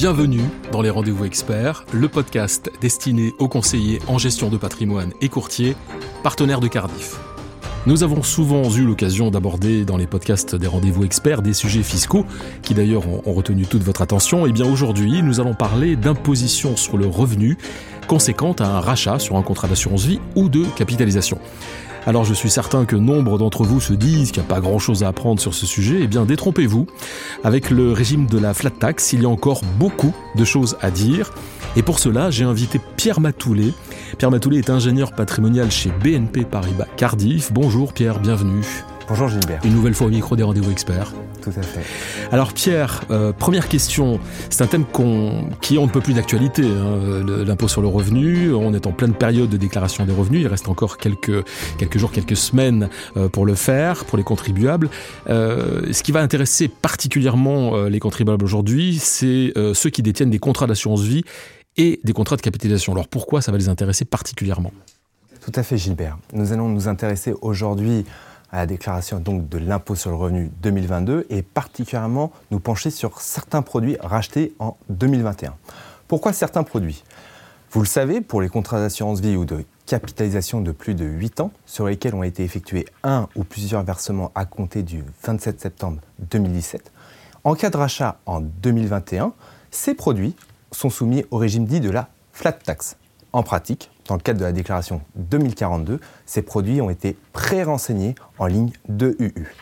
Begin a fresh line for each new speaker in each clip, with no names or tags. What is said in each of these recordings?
Bienvenue dans les Rendez-vous Experts, le podcast destiné aux conseillers en gestion de patrimoine et courtiers, partenaires de Cardiff. Nous avons souvent eu l'occasion d'aborder dans les podcasts des rendez-vous experts des sujets fiscaux qui d'ailleurs ont retenu toute votre attention. Bien aujourd'hui, nous allons parler d'imposition sur le revenu conséquente à un rachat sur un contrat d'assurance vie ou de capitalisation. Alors je suis certain que nombre d'entre vous se disent qu'il n'y a pas grand-chose à apprendre sur ce sujet. Eh bien détrompez-vous. Avec le régime de la flat tax, il y a encore beaucoup de choses à dire. Et pour cela, j'ai invité Pierre Matoulet. Pierre Matoulet est ingénieur patrimonial chez BNP Paribas Cardiff. Bonjour Pierre, bienvenue.
Bonjour Gilbert.
Une nouvelle fois au micro des rendez-vous experts.
Tout à fait.
Alors Pierre, euh, première question, c'est un thème qui on ne peut plus d'actualité, hein, l'impôt sur le revenu. On est en pleine période de déclaration des revenus, il reste encore quelques, quelques jours, quelques semaines euh, pour le faire, pour les contribuables. Euh, ce qui va intéresser particulièrement les contribuables aujourd'hui, c'est ceux qui détiennent des contrats d'assurance vie et des contrats de capitalisation. Alors pourquoi ça va les intéresser particulièrement?
Tout à fait Gilbert. Nous allons nous intéresser aujourd'hui à la déclaration de l'impôt sur le revenu 2022 et particulièrement nous pencher sur certains produits rachetés en 2021. Pourquoi certains produits? Vous le savez, pour les contrats d'assurance vie ou de capitalisation de plus de 8 ans, sur lesquels ont été effectués un ou plusieurs versements à compter du 27 septembre 2017, en cas de rachat en 2021, ces produits sont soumis au régime dit de la flat tax. En pratique, dans le cadre de la déclaration 2042, ces produits ont été pré-renseignés en ligne de UU.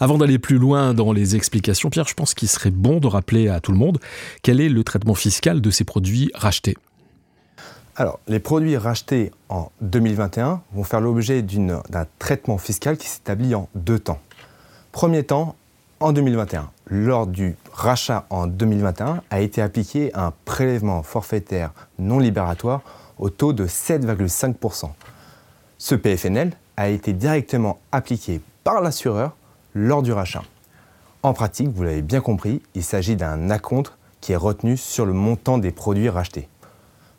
Avant d'aller plus loin dans les explications, Pierre, je pense qu'il serait bon de rappeler à tout le monde quel est le traitement fiscal de ces produits rachetés.
Alors, les produits rachetés en 2021 vont faire l'objet d'un traitement fiscal qui s'établit en deux temps. Premier temps, en 2021, lors du rachat en 2021, a été appliqué un prélèvement forfaitaire non libératoire au taux de 7,5%. Ce PFNL a été directement appliqué par l'assureur lors du rachat. En pratique, vous l'avez bien compris, il s'agit d'un acompte qui est retenu sur le montant des produits rachetés.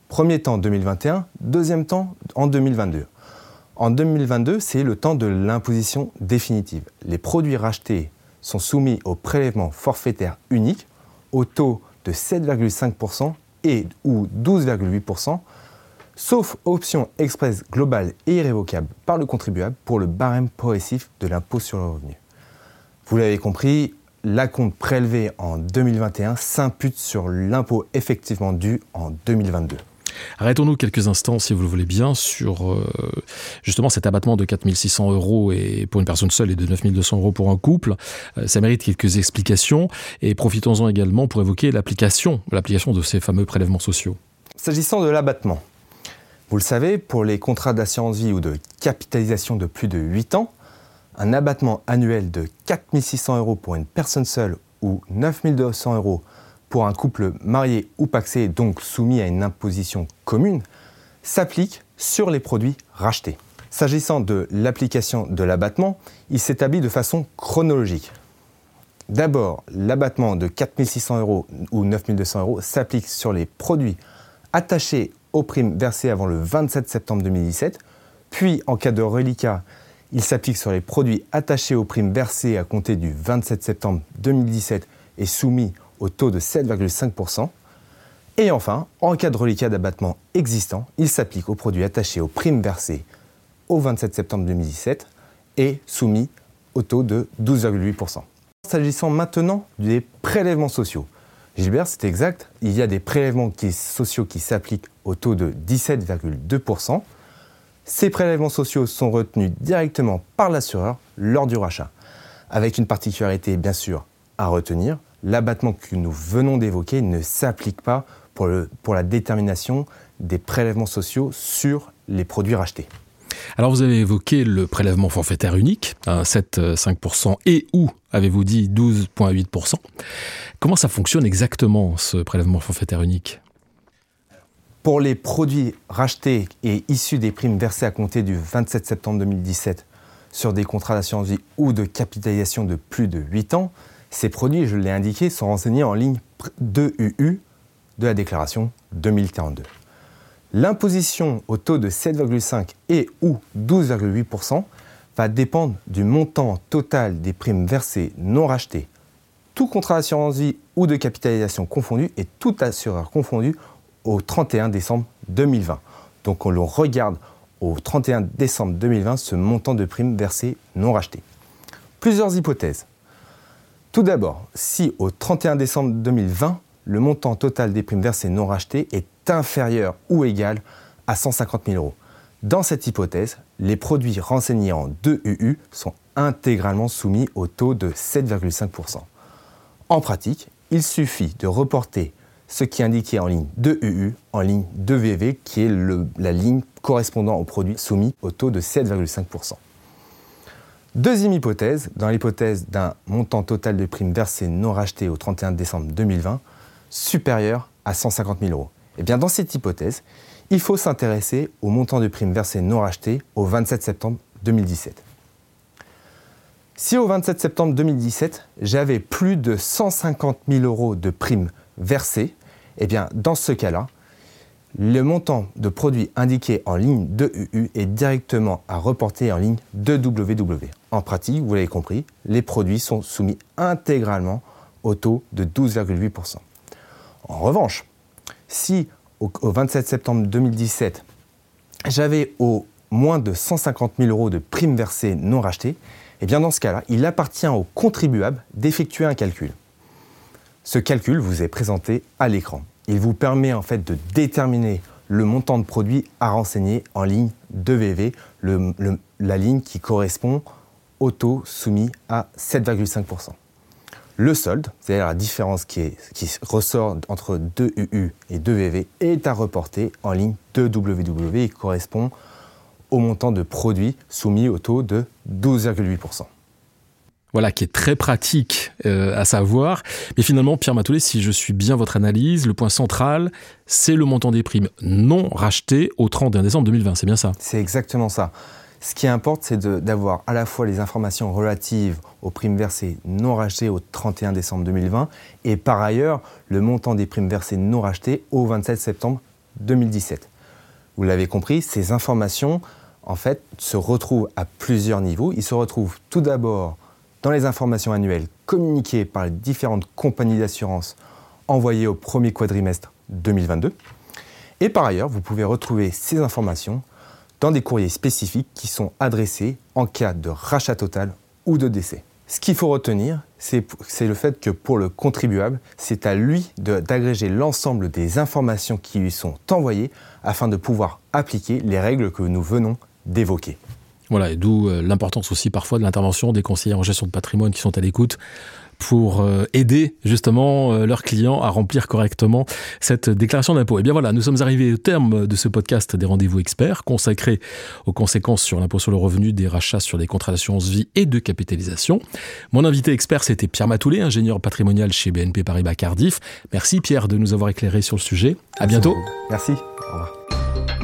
Premier temps 2021, deuxième temps en 2022. En 2022, c'est le temps de l'imposition définitive. Les produits rachetés sont soumis au prélèvement forfaitaire unique au taux de 7,5% et ou 12,8% sauf option express globale et irrévocable par le contribuable pour le barème progressif de l'impôt sur le revenu. Vous l'avez compris, l'acompte prélevé en 2021 s'impute sur l'impôt effectivement dû en 2022.
Arrêtons-nous quelques instants, si vous le voulez bien, sur euh, justement cet abattement de 4600 euros et pour une personne seule et de 9200 euros pour un couple. Euh, ça mérite quelques explications et profitons-en également pour évoquer l'application, l'application de ces fameux prélèvements sociaux.
S'agissant de l'abattement, vous le savez, pour les contrats d'assurance vie ou de capitalisation de plus de 8 ans, un abattement annuel de 4 600 euros pour une personne seule ou 9 200 euros pour un couple marié ou paxé, donc soumis à une imposition commune, s'applique sur les produits rachetés. S'agissant de l'application de l'abattement, il s'établit de façon chronologique. D'abord, l'abattement de 4 600 euros ou 9 200 euros s'applique sur les produits attachés aux primes versées avant le 27 septembre 2017. Puis, en cas de reliquat, il s'applique sur les produits attachés aux primes versées à compter du 27 septembre 2017 et soumis au taux de 7,5%. Et enfin, en cas de reliquat d'abattement existant, il s'applique aux produits attachés aux primes versées au 27 septembre 2017 et soumis au taux de 12,8%. S'agissant maintenant des prélèvements sociaux, Gilbert, c'est exact. Il y a des prélèvements sociaux qui s'appliquent au taux de 17,2%. Ces prélèvements sociaux sont retenus directement par l'assureur lors du rachat. Avec une particularité bien sûr à retenir, l'abattement que nous venons d'évoquer ne s'applique pas pour, la détermination des prélèvements sociaux sur les produits rachetés.
Alors vous avez évoqué le prélèvement forfaitaire unique, 7,5% et ou, avez-vous dit, 12,8%. Comment ça fonctionne exactement, ce prélèvement forfaitaire unique?
Pour les produits rachetés et issus des primes versées à compter du 27 septembre 2017 sur des contrats d'assurance vie ou de capitalisation de plus de 8 ans, ces produits, je l'ai indiqué, sont renseignés en ligne 2UU de la déclaration 2042. L'imposition au taux de 7,5 et ou 12,8% va dépendre du montant total des primes versées non rachetées tout contrat d'assurance vie ou de capitalisation confondu et tout assureur confondu au 31 décembre 2020. Donc on le regarde au 31 décembre 2020 ce montant de primes versées non rachetées. Plusieurs hypothèses. Tout d'abord, si au 31 décembre 2020, le montant total des primes versées non rachetées est inférieur ou égal à 150 000 euros. Dans cette hypothèse, les produits renseignés en 2UU sont intégralement soumis au taux de 7,5%. En pratique, il suffit de reporter ce qui est indiqué en ligne 2UU en ligne 2VV, qui est la ligne correspondant aux produits soumis au taux de 7,5%. Deuxième hypothèse, dans l'hypothèse d'un montant total de primes versées non rachetées au 31 décembre 2020, supérieur à 150 000 euros. Et eh bien dans cette hypothèse, il faut s'intéresser au montant de primes versées non rachetées au 27 septembre 2017. Si au 27 septembre 2017, j'avais plus de 150 000 euros de primes versées, eh bien dans ce cas-là, le montant de produits indiqué en ligne de UU est directement à reporter en ligne de WW. En pratique, vous l'avez compris, les produits sont soumis intégralement au taux de 12,8%. En revanche, si au, 27 septembre 2017, j'avais au moins de 150 000 euros de primes versées non rachetées, eh bien dans ce cas-là, il appartient au contribuable d'effectuer un calcul. Ce calcul vous est présenté à l'écran. Il vous permet en fait de déterminer le montant de produit à renseigner en ligne 2VV, la ligne qui correspond au taux soumis à 7,5%. Le solde, c'est-à-dire la différence qui, ressort entre 2UU et 2VV, est à reporter en ligne 2WW et correspond au montant de produit soumis au taux de 12,8%
voilà, qui est très pratique euh, à savoir. Mais finalement, Pierre Matoulet, si je suis bien votre analyse, le point central, c'est le montant des primes non rachetées au 31 décembre 2020. C'est bien ça?
C'est exactement ça. Ce qui importe, c'est d'avoir à la fois les informations relatives aux primes versées non rachetées au 31 décembre 2020 et par ailleurs le montant des primes versées non rachetées au 27 septembre 2017. Vous l'avez compris, ces informations en fait se retrouvent à plusieurs niveaux. Ils se retrouvent tout d'abord dans les informations annuelles communiquées par les différentes compagnies d'assurance envoyées au premier quadrimestre 2022. Et par ailleurs, vous pouvez retrouver ces informations dans des courriers spécifiques qui sont adressés en cas de rachat total ou de décès. Ce qu'il faut retenir, c'est le fait que pour le contribuable, c'est à lui d'agréger l'ensemble des informations qui lui sont envoyées afin de pouvoir appliquer les règles que nous venons d'évoquer.
Voilà, et d'où euh, l'importance aussi parfois de l'intervention des conseillers en gestion de patrimoine qui sont à l'écoute pour euh, aider justement euh, leurs clients à remplir correctement cette déclaration d'impôt. Et eh bien voilà, nous sommes arrivés au terme de ce podcast des rendez-vous experts consacré aux conséquences sur l'impôt sur le revenu des rachats sur des contrats d'assurance vie et de capitalisation. Mon invité expert, c'était Pierre Matoulet, ingénieur patrimonial chez BNP Paribas Cardiff. Merci Pierre de nous avoir éclairé sur le sujet. À bientôt.
Merci. Au revoir.